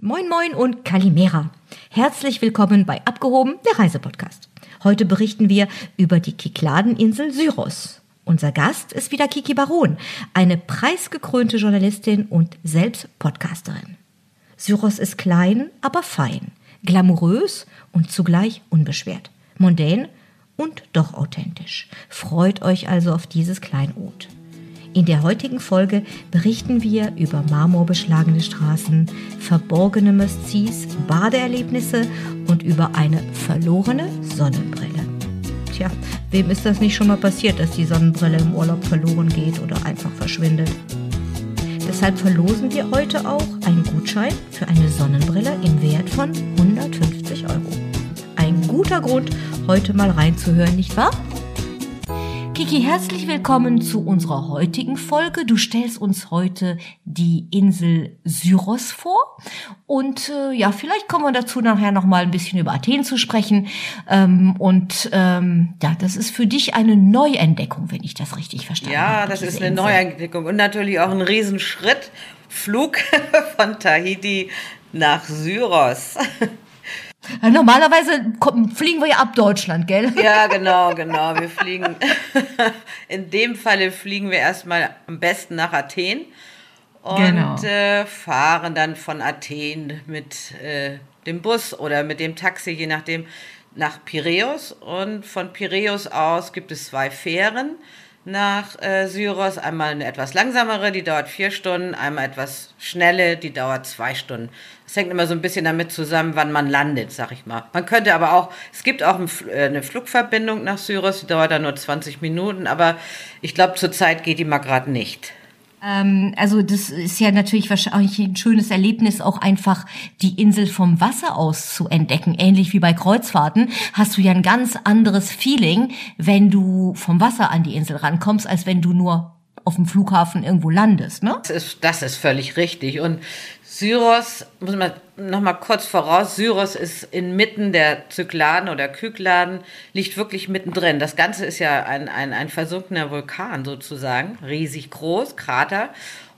Moin Moin und Kalimera. Herzlich willkommen bei Abgehoben, der Reisepodcast. Heute berichten wir über die Kikladeninsel Syros. Unser Gast ist wieder Kiki Baron, eine preisgekrönte Journalistin und selbst Podcasterin. Syros ist klein, aber fein, glamourös und zugleich unbeschwert, mondän und doch authentisch. Freut euch also auf dieses Kleinod. In der heutigen Folge berichten wir über marmorbeschlagene Straßen, verborgene Möstis, Badeerlebnisse und über eine verlorene Sonnenbrille. Tja, wem ist das nicht schon mal passiert, dass die Sonnenbrille im Urlaub verloren geht oder einfach verschwindet? Deshalb verlosen wir heute auch einen Gutschein für eine Sonnenbrille im Wert von 150 Euro. Ein guter Grund, heute mal reinzuhören, nicht wahr? Kiki, herzlich willkommen zu unserer heutigen Folge. Du stellst uns heute die Insel Syros vor. Und äh, ja, vielleicht kommen wir dazu nachher noch mal ein bisschen über Athen zu sprechen. Ähm, und ähm, ja, das ist für dich eine Neuentdeckung, wenn ich das richtig verstanden ja, habe. Ja, das ist eine Insel. Neuentdeckung und natürlich auch ein Riesenschritt. Flug von Tahiti nach Syros. Normalerweise kommen, fliegen wir ja ab Deutschland, gell? Ja, genau, genau. Wir fliegen, in dem Falle fliegen wir erstmal am besten nach Athen und genau. äh, fahren dann von Athen mit äh, dem Bus oder mit dem Taxi, je nachdem, nach Piräus. Und von Piräus aus gibt es zwei Fähren nach äh, Syros. Einmal eine etwas langsamere, die dauert vier Stunden, einmal etwas schnelle, die dauert zwei Stunden. Das hängt immer so ein bisschen damit zusammen, wann man landet, sag ich mal. Man könnte aber auch, es gibt auch äh, eine Flugverbindung nach Syros, die dauert dann nur 20 Minuten, aber ich glaube, zurzeit geht die mal gerade nicht. Ähm, also das ist ja natürlich wahrscheinlich ein schönes Erlebnis, auch einfach die Insel vom Wasser aus zu entdecken. Ähnlich wie bei Kreuzfahrten hast du ja ein ganz anderes Feeling, wenn du vom Wasser an die Insel rankommst, als wenn du nur auf dem Flughafen irgendwo landest, ne? Das ist, das ist völlig richtig. Und Syros, muss man noch mal kurz voraus, Syros ist inmitten der Zykladen oder Kykladen, liegt wirklich mittendrin. Das Ganze ist ja ein, ein, ein versunkener Vulkan sozusagen, riesig groß, Krater.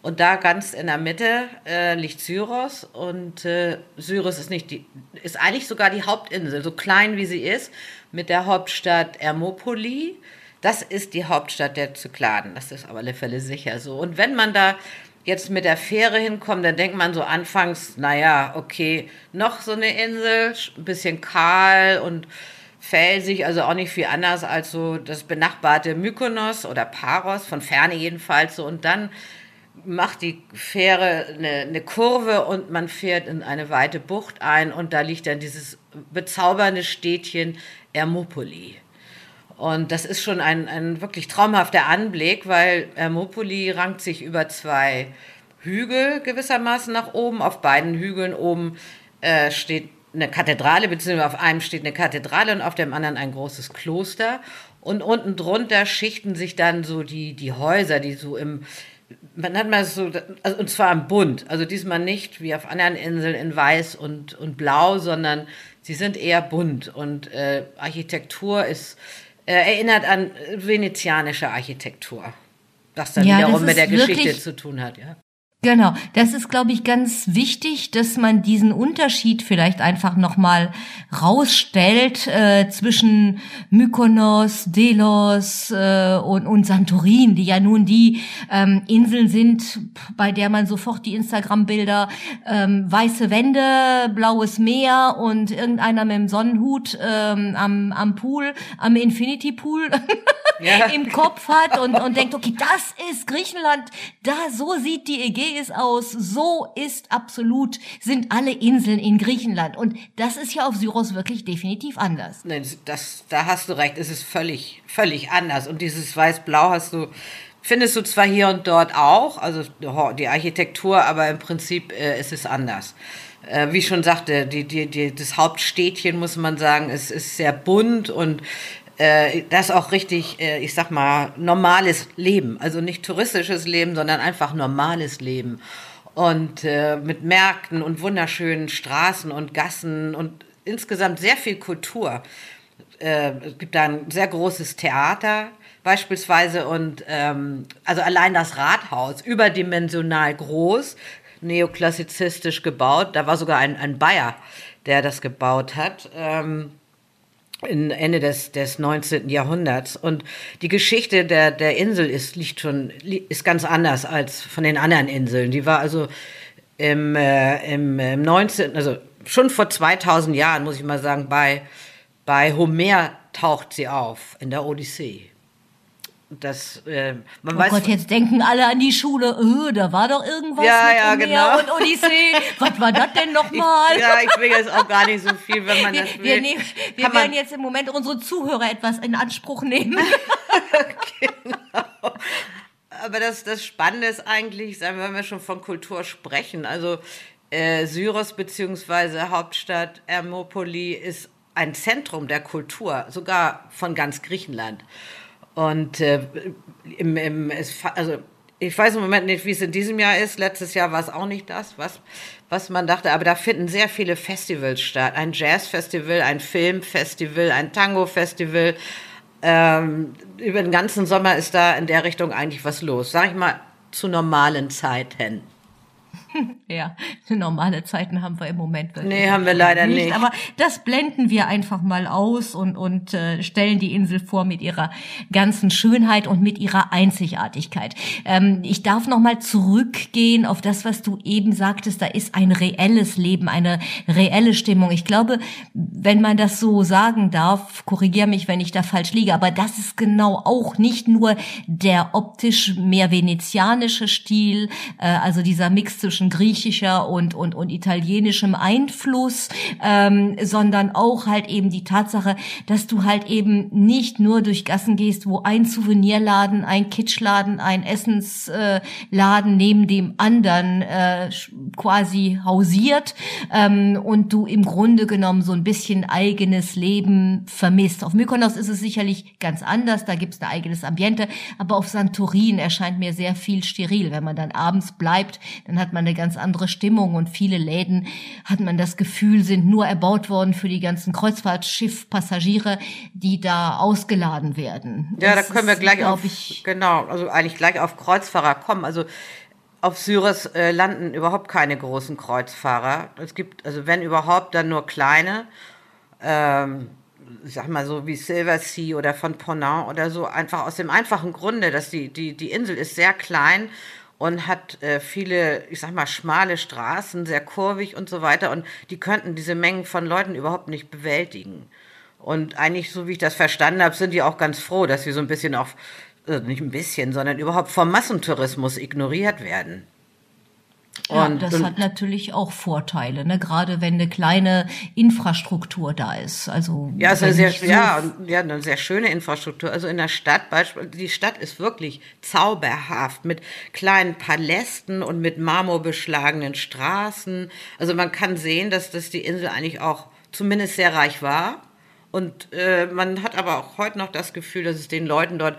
Und da ganz in der Mitte äh, liegt Syros und äh, Syros ist nicht die, ist eigentlich sogar die Hauptinsel, so klein wie sie ist, mit der Hauptstadt Ermopoli. Das ist die Hauptstadt der Zykladen, das ist auf alle Fälle sicher so. Und wenn man da jetzt mit der Fähre hinkommen, dann denkt man so anfangs, naja, okay, noch so eine Insel, ein bisschen kahl und felsig, also auch nicht viel anders als so das benachbarte Mykonos oder Paros, von ferne jedenfalls so. Und dann macht die Fähre eine, eine, Kurve und man fährt in eine weite Bucht ein und da liegt dann dieses bezaubernde Städtchen Ermopoli. Und das ist schon ein, ein wirklich traumhafter Anblick, weil Hermopoli rankt sich über zwei Hügel gewissermaßen nach oben. Auf beiden Hügeln oben äh, steht eine Kathedrale, beziehungsweise auf einem steht eine Kathedrale und auf dem anderen ein großes Kloster. Und unten drunter schichten sich dann so die, die Häuser, die so im, man hat mal so, also, und zwar im Bunt, also diesmal nicht wie auf anderen Inseln in weiß und, und blau, sondern sie sind eher bunt und äh, Architektur ist äh, erinnert an venezianische Architektur. Was dann ja, wiederum mit der Geschichte zu tun hat, ja. Genau, das ist, glaube ich, ganz wichtig, dass man diesen Unterschied vielleicht einfach nochmal rausstellt äh, zwischen Mykonos, Delos äh, und, und Santorin, die ja nun die ähm, Inseln sind, bei der man sofort die Instagram-Bilder ähm, weiße Wände, blaues Meer und irgendeiner mit dem Sonnenhut ähm, am, am Pool, am Infinity Pool ja. im Kopf hat und, und denkt, okay, das ist Griechenland, da so sieht die Ägäis es aus, so ist absolut, sind alle Inseln in Griechenland. Und das ist ja auf Syros wirklich definitiv anders. Nein, das, da hast du recht, es ist völlig, völlig anders. Und dieses Weiß-Blau hast du, findest du zwar hier und dort auch, also die Architektur, aber im Prinzip äh, ist es anders äh, wie ich schon sagte, die, die, die, das Hauptstädtchen, muss man sagen, ist, ist sehr bunt und äh, das auch richtig, äh, ich sag mal, normales Leben. Also nicht touristisches Leben, sondern einfach normales Leben. Und äh, mit Märkten und wunderschönen Straßen und Gassen und insgesamt sehr viel Kultur. Äh, es gibt da ein sehr großes Theater beispielsweise und ähm, also allein das Rathaus überdimensional groß neoklassizistisch gebaut. Da war sogar ein, ein Bayer, der das gebaut hat. Ähm, in Ende des, des 19. Jahrhunderts. Und die Geschichte der, der Insel ist, liegt schon, ist ganz anders als von den anderen Inseln. Die war also im, äh, im, im 19., also schon vor 2000 Jahren, muss ich mal sagen, bei, bei Homer taucht sie auf in der Odyssee. Das, äh, man oh weiß, Gott, jetzt denken alle an die Schule. Oh, da war doch irgendwas ja, ja, genau. und Odyssee. Was war das denn nochmal? Ja, ich will jetzt auch gar nicht so viel, wenn man wir, das will. Wir, nehmen, wir werden jetzt im Moment unsere Zuhörer etwas in Anspruch nehmen. genau. Aber das, das Spannende ist eigentlich, wenn wir schon von Kultur sprechen, also äh, Syros beziehungsweise Hauptstadt Hermopoli ist ein Zentrum der Kultur, sogar von ganz Griechenland. Und äh, im, im, also ich weiß im Moment nicht, wie es in diesem Jahr ist. Letztes Jahr war es auch nicht das, was, was man dachte. Aber da finden sehr viele Festivals statt. Ein Jazzfestival, ein Filmfestival, ein Tango-Festival. Ähm, über den ganzen Sommer ist da in der Richtung eigentlich was los. Sag ich mal, zu normalen Zeiten. ja, normale Zeiten haben wir im Moment wirklich. Nee, haben wir leider nicht. nicht. Aber das blenden wir einfach mal aus und, und äh, stellen die Insel vor mit ihrer ganzen Schönheit und mit ihrer Einzigartigkeit. Ähm, ich darf noch mal zurückgehen auf das, was du eben sagtest. Da ist ein reelles Leben, eine reelle Stimmung. Ich glaube, wenn man das so sagen darf, korrigiere mich, wenn ich da falsch liege, aber das ist genau auch nicht nur der optisch mehr venezianische Stil, äh, also dieser Mix zwischen griechischer und, und, und italienischem Einfluss, ähm, sondern auch halt eben die Tatsache, dass du halt eben nicht nur durch Gassen gehst, wo ein Souvenirladen, ein Kitschladen, ein Essensladen äh, neben dem anderen äh, quasi hausiert ähm, und du im Grunde genommen so ein bisschen eigenes Leben vermisst. Auf Mykonos ist es sicherlich ganz anders, da gibt es ein eigenes Ambiente, aber auf Santorin erscheint mir sehr viel steril. Wenn man dann abends bleibt, dann hat man eine ganz andere Stimmung und viele Läden, hat man das Gefühl, sind nur erbaut worden für die ganzen Kreuzfahrtschiffpassagiere, die da ausgeladen werden. Ja, das da können wir gleich auf, ich, genau, also eigentlich gleich auf Kreuzfahrer kommen. Also auf Syris äh, landen überhaupt keine großen Kreuzfahrer. Es gibt, also wenn überhaupt, dann nur kleine. Ähm, ich sag mal so wie Silver Sea oder von Ponant oder so, einfach aus dem einfachen Grunde, dass die, die, die Insel ist sehr klein und hat äh, viele, ich sag mal, schmale Straßen, sehr kurvig und so weiter. Und die könnten diese Mengen von Leuten überhaupt nicht bewältigen. Und eigentlich, so wie ich das verstanden habe, sind die auch ganz froh, dass sie so ein bisschen auch, äh, nicht ein bisschen, sondern überhaupt vom Massentourismus ignoriert werden. Ja, und, das und, hat natürlich auch Vorteile, ne? gerade wenn eine kleine Infrastruktur da ist. Also ja, es ist eine sehr, so ja, ja, eine sehr schöne Infrastruktur. Also in der Stadt, beispielsweise, die Stadt ist wirklich zauberhaft mit kleinen Palästen und mit marmorbeschlagenen Straßen. Also man kann sehen, dass das die Insel eigentlich auch zumindest sehr reich war. Und äh, man hat aber auch heute noch das Gefühl, dass es den Leuten dort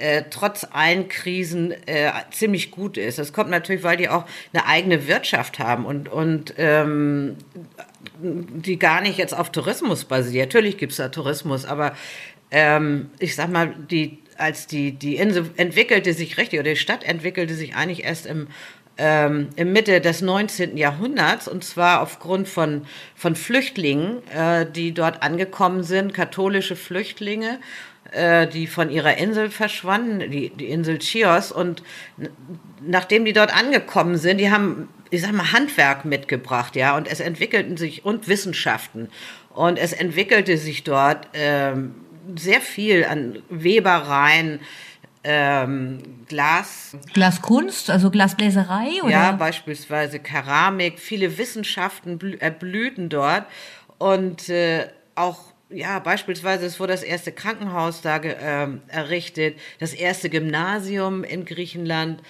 äh, trotz allen Krisen äh, ziemlich gut ist. Das kommt natürlich, weil die auch eine eigene Wirtschaft haben und, und ähm, die gar nicht jetzt auf Tourismus basiert. Natürlich gibt es da Tourismus, aber ähm, ich sag mal, die, als die, die Insel entwickelte sich richtig, oder die Stadt entwickelte sich eigentlich erst im ähm, im Mitte des 19. Jahrhunderts und zwar aufgrund von, von Flüchtlingen, äh, die dort angekommen sind, katholische Flüchtlinge äh, die von ihrer Insel verschwanden, die, die Insel Chios. Und nachdem die dort angekommen sind, die haben, ich sag mal, Handwerk mitgebracht, ja, und es entwickelten sich, und Wissenschaften. Und es entwickelte sich dort ähm, sehr viel an Webereien, ähm, Glas. Glaskunst, also Glasbläserei? Oder? Ja, beispielsweise Keramik. Viele Wissenschaften erblühten dort und äh, auch ja, beispielsweise es wurde das erste Krankenhaus da äh, errichtet, das erste Gymnasium in Griechenland,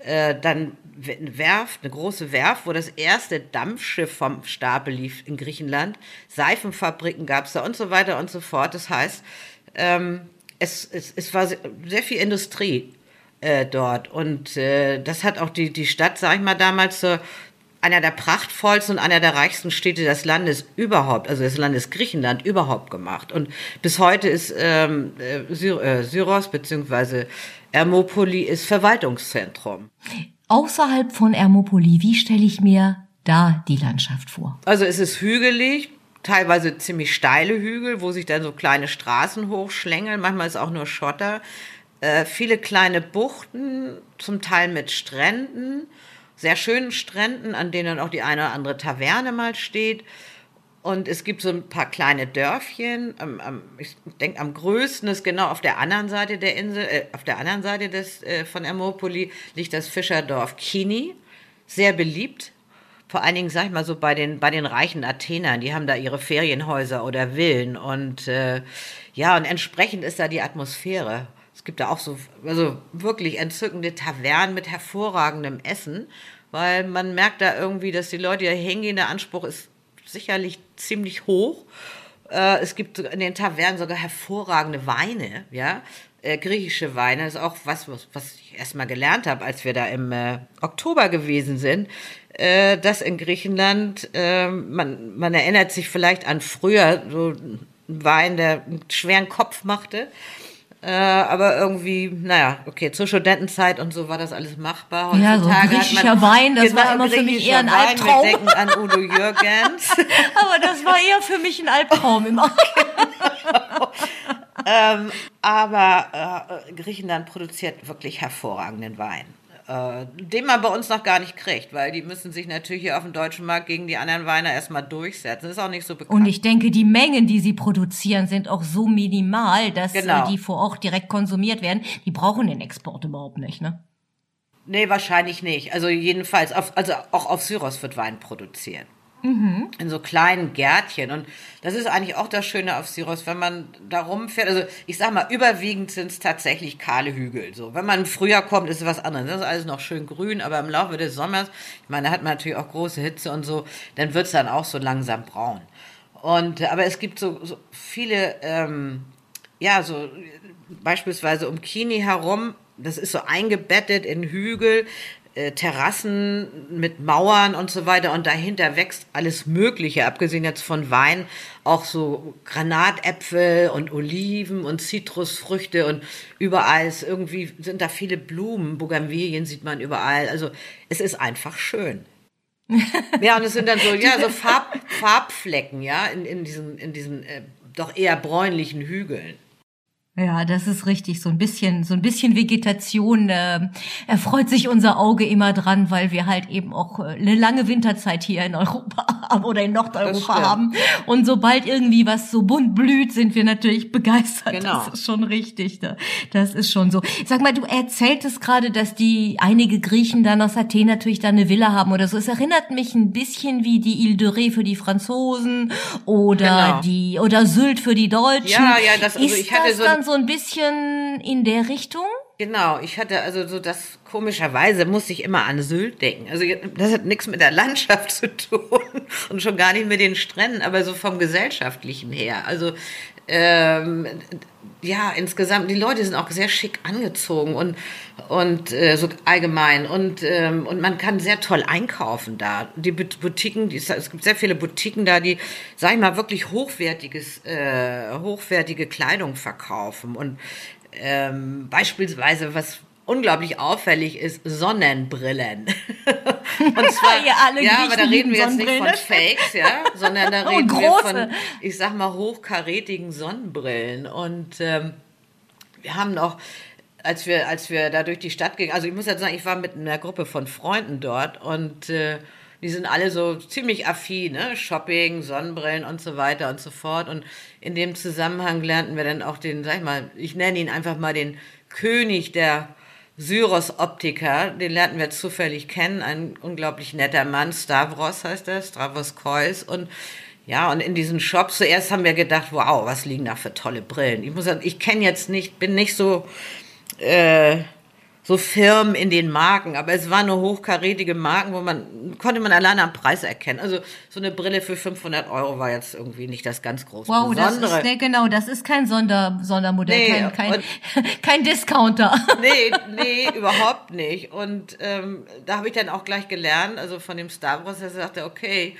äh, dann eine Werft, eine große Werft, wo das erste Dampfschiff vom Stapel lief in Griechenland, Seifenfabriken gab es da und so weiter und so fort. Das heißt, ähm, es, es, es war sehr viel Industrie äh, dort und äh, das hat auch die, die Stadt, sag ich mal, damals zur, einer der prachtvollsten und einer der reichsten Städte des Landes überhaupt, also des Landes Griechenland überhaupt gemacht. Und bis heute ist ähm, äh, Sy äh, Syros bzw. Hermopoli ist Verwaltungszentrum. Außerhalb von Ermopoli, wie stelle ich mir da die Landschaft vor? Also es ist hügelig, teilweise ziemlich steile Hügel, wo sich dann so kleine Straßen hochschlängeln. Manchmal ist auch nur Schotter. Äh, viele kleine Buchten, zum Teil mit Stränden, sehr schönen Stränden, an denen auch die eine oder andere Taverne mal steht. Und es gibt so ein paar kleine Dörfchen. Am, am, ich denke, am größten ist genau auf der anderen Seite der Insel, äh, auf der anderen Seite des, äh, von Ermopoli liegt das Fischerdorf Kini. Sehr beliebt. Vor allen Dingen, sag ich mal so, bei den, bei den reichen Athenern, die haben da ihre Ferienhäuser oder Villen. Und äh, ja, und entsprechend ist da die Atmosphäre. Es gibt da auch so, also wirklich entzückende Tavernen mit hervorragendem Essen, weil man merkt da irgendwie, dass die Leute hier hingehen, der Anspruch ist sicherlich ziemlich hoch. Äh, es gibt in den Tavernen sogar hervorragende Weine, ja. Äh, griechische Weine ist auch was, was, was ich erstmal gelernt habe, als wir da im äh, Oktober gewesen sind, äh, dass in Griechenland, äh, man, man erinnert sich vielleicht an früher, so ein Wein, der einen schweren Kopf machte. Äh, aber irgendwie, naja, okay, zur Studentenzeit und so war das alles machbar. Heutzutage ja, so ein griechischer man, Wein, das genau, war immer für mich eher ein Wein. Albtraum. Wir denken an Udo Jürgens. aber das war eher für mich ein Albtraum immer. ähm, aber äh, Griechenland produziert wirklich hervorragenden Wein äh, den man bei uns noch gar nicht kriegt, weil die müssen sich natürlich hier auf dem deutschen Markt gegen die anderen Weine erstmal durchsetzen. Das ist auch nicht so bekannt. Und ich denke, die Mengen, die sie produzieren, sind auch so minimal, dass äh, genau. die vor Ort direkt konsumiert werden. Die brauchen den Export überhaupt nicht, ne? Nee, wahrscheinlich nicht. Also jedenfalls, auf, also auch auf Syros wird Wein produziert. Mhm. In so kleinen Gärtchen. Und das ist eigentlich auch das Schöne auf Syros, wenn man da rumfährt. Also ich sag mal, überwiegend sind es tatsächlich kahle Hügel. So, wenn man früher kommt, ist es was anderes. Das ist alles noch schön grün, aber im Laufe des Sommers, ich meine, da hat man natürlich auch große Hitze und so, dann wird es dann auch so langsam braun. Und aber es gibt so, so viele, ähm, ja, so beispielsweise um Kini herum, das ist so eingebettet in Hügel, äh, Terrassen mit Mauern und so weiter und dahinter wächst alles Mögliche, abgesehen jetzt von Wein, auch so Granatäpfel und Oliven und Zitrusfrüchte und überall ist irgendwie sind da viele Blumen, Bougainvillen sieht man überall, also es ist einfach schön. ja, und es sind dann so, ja, so Farb, Farbflecken, ja, in, in diesen, in diesen äh, doch eher bräunlichen Hügeln. Ja, das ist richtig. So ein bisschen, so ein bisschen Vegetation äh, erfreut sich unser Auge immer dran, weil wir halt eben auch äh, eine lange Winterzeit hier in Europa haben oder in Nordeuropa haben. Und sobald irgendwie was so bunt blüht, sind wir natürlich begeistert. Genau. Das ist schon richtig. Ne? Das ist schon so. Sag mal, du erzähltest gerade, dass die einige Griechen dann aus Athen natürlich da eine Villa haben oder so. Es erinnert mich ein bisschen wie die Ile de Ré für die Franzosen oder genau. die oder Sylt für die Deutschen. Ja, ja, das also ist ich hatte das so so ein bisschen in der Richtung? Genau, ich hatte also so das komischerweise musste ich immer an Sylt denken. Also das hat nichts mit der Landschaft zu tun und schon gar nicht mit den Stränden, aber so vom gesellschaftlichen her. Also ähm, ja, insgesamt, die Leute sind auch sehr schick angezogen und, und äh, so allgemein. Und, ähm, und man kann sehr toll einkaufen da. Die Boutiquen, die, es gibt sehr viele Boutiquen da, die, sag ich mal, wirklich hochwertiges, äh, hochwertige Kleidung verkaufen. Und ähm, beispielsweise, was unglaublich auffällig ist Sonnenbrillen. Und zwar, ja, alle ja aber da reden wir jetzt nicht von Fakes, ja, sondern da reden wir von, ich sag mal, hochkarätigen Sonnenbrillen. Und ähm, wir haben noch, als wir, als wir da durch die Stadt gingen, also ich muss jetzt sagen, ich war mit einer Gruppe von Freunden dort und äh, die sind alle so ziemlich affin, ne? Shopping, Sonnenbrillen und so weiter und so fort. Und in dem Zusammenhang lernten wir dann auch den, sag ich mal, ich nenne ihn einfach mal den König der Syros Optiker, den lernten wir zufällig kennen, ein unglaublich netter Mann, Stavros heißt er, Stavros Kreuz und ja, und in diesen Shops zuerst haben wir gedacht, wow, was liegen da für tolle Brillen. Ich muss sagen, ich kenne jetzt nicht, bin nicht so äh, so Firmen in den Marken, aber es waren nur hochkarätige Marken, wo man, konnte man alleine am Preis erkennen. Also so eine Brille für 500 Euro war jetzt irgendwie nicht das ganz große wow, Besondere. Das ist, nee, genau, das ist kein Sonder, Sondermodell, nee, kein, kein, kein Discounter. Nee, nee, überhaupt nicht. Und ähm, da habe ich dann auch gleich gelernt, also von dem Stavros, der sagte, okay,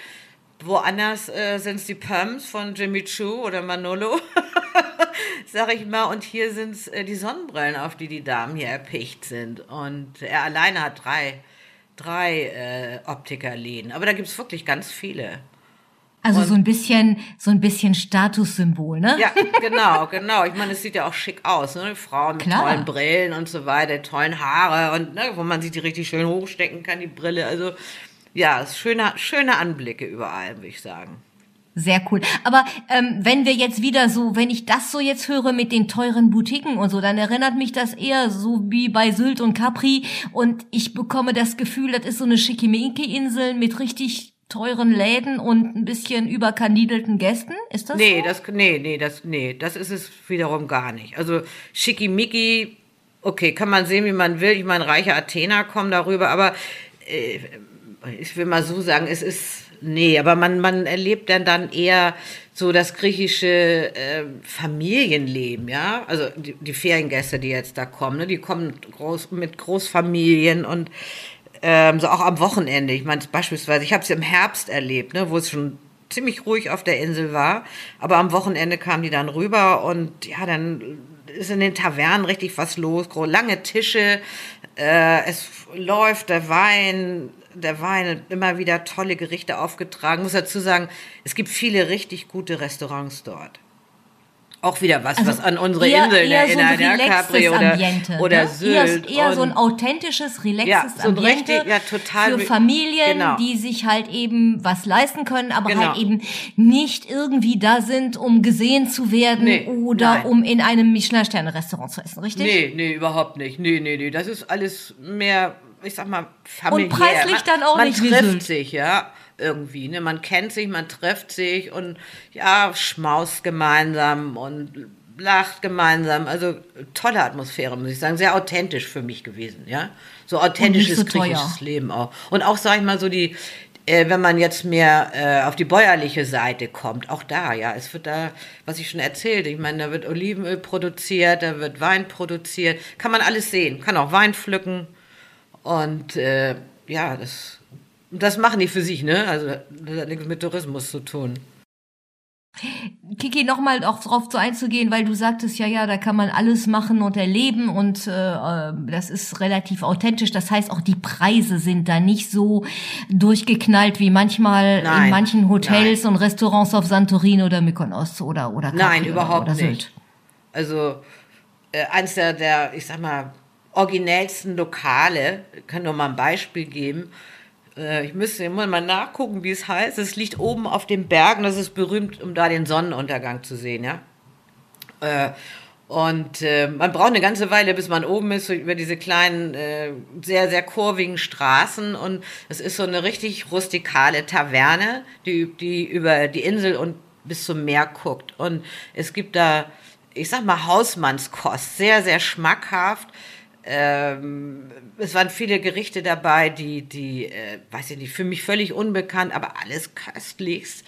woanders äh, sind es die Pumps von Jimmy Choo oder Manolo. sag ich mal. Und hier sind es äh, die Sonnenbrillen, auf die die Damen hier erpicht sind. Und er alleine hat drei drei äh, Optikerläden. Aber da gibt es wirklich ganz viele. Also so ein bisschen, so ein bisschen Statussymbol, ne? Ja, genau, genau. Ich meine, es sieht ja auch schick aus, ne? Frauen mit Klar. tollen Brillen und so weiter, tollen Haare und ne, wo man sich die richtig schön hochstecken kann, die Brille. Also ja, schöne, schöne Anblicke überall, würde ich sagen. Sehr cool. Aber ähm, wenn wir jetzt wieder so, wenn ich das so jetzt höre mit den teuren Boutiquen und so, dann erinnert mich das eher so wie bei Sylt und Capri und ich bekomme das Gefühl, das ist so eine Schickimicki-Insel mit richtig teuren Läden und ein bisschen überkandidelten Gästen. Ist das Nee, so? das, nee, nee, das, nee, das ist es wiederum gar nicht. Also schickimicki, okay, kann man sehen, wie man will. Ich meine, reiche Athener kommen darüber, aber äh, ich will mal so sagen, es ist, nee, aber man, man erlebt dann dann eher so das griechische äh, Familienleben, ja. Also die, die Feriengäste, die jetzt da kommen, ne, die kommen groß, mit Großfamilien und ähm, so auch am Wochenende. Ich meine, beispielsweise, ich habe es im Herbst erlebt, ne, wo es schon ziemlich ruhig auf der Insel war, aber am Wochenende kamen die dann rüber und ja, dann ist in den Tavernen richtig was los, lange Tische, äh, es läuft der Wein, der Wein, immer wieder tolle Gerichte aufgetragen. Muss dazu sagen, es gibt viele richtig gute Restaurants dort. Auch wieder was, was an unsere eher, Inseln eher so ein erinnert, ja, Capri oder, Ambiente, oder ne? Sylt. Eher, eher so ein und- authentisches, relaxes Ja, so Ambiente richtig- ja, total für Familien, genau. die sich halt eben was leisten können, aber Genau. halt eben nicht irgendwie da sind, um gesehen zu werden Nee, oder nein. um in einem Michelin-Sterne-Restaurant zu essen, richtig? Nee, nee, überhaupt nicht. Nee, nee, nee. Das ist alles mehr, ich sag mal, familiär. preislich man, dann auch man nicht wie trifft Sylt. sich, ja, irgendwie. Ne? Man kennt sich, man trifft sich und ja, schmaust gemeinsam und lacht gemeinsam. Also tolle Atmosphäre, muss ich sagen. Sehr authentisch für mich gewesen, ja. So authentisches so griechisches Leben auch. Und auch, sag ich mal, so die, äh, wenn man jetzt mehr äh, auf die bäuerliche Seite kommt, auch da, ja, es wird da, was ich schon erzählt, ich meine, da wird Olivenöl produziert, da wird Wein produziert, kann man alles sehen, kann auch Wein pflücken und äh, ja, das, das machen die für sich, ne? Also das hat nichts mit Tourismus zu tun. Kiki, nochmal auch drauf so einzugehen, weil du sagtest, ja, ja, da kann man alles machen und erleben und äh, äh, das ist relativ authentisch. Das heißt, auch die Preise sind da nicht so durchgeknallt wie manchmal in Nein, manchen Hotels und Restaurants auf Santorin oder Mykonos oder oder Capri Nein, überhaupt oder nicht. Also äh, eins der, der, ich sag mal, originellsten Lokale, ich kann nur mal ein Beispiel geben. Äh, ich müsste immer mal nachgucken, wie es heißt. Es liegt oben auf den Bergen, das ist berühmt, um da den Sonnenuntergang zu sehen, ja. Äh, und äh, man braucht eine ganze Weile, bis man oben ist, über diese kleinen, sehr, sehr kurvigen Straßen. Und es ist so eine richtig rustikale Taverne, die, die über die Insel und bis zum Meer guckt. Und es gibt da, ich sag mal, Hausmannskost, sehr, sehr schmackhaft. Ähm, es waren viele Gerichte dabei, die, die, äh, weiß ich nicht, für mich völlig unbekannt, aber alles köstlichst.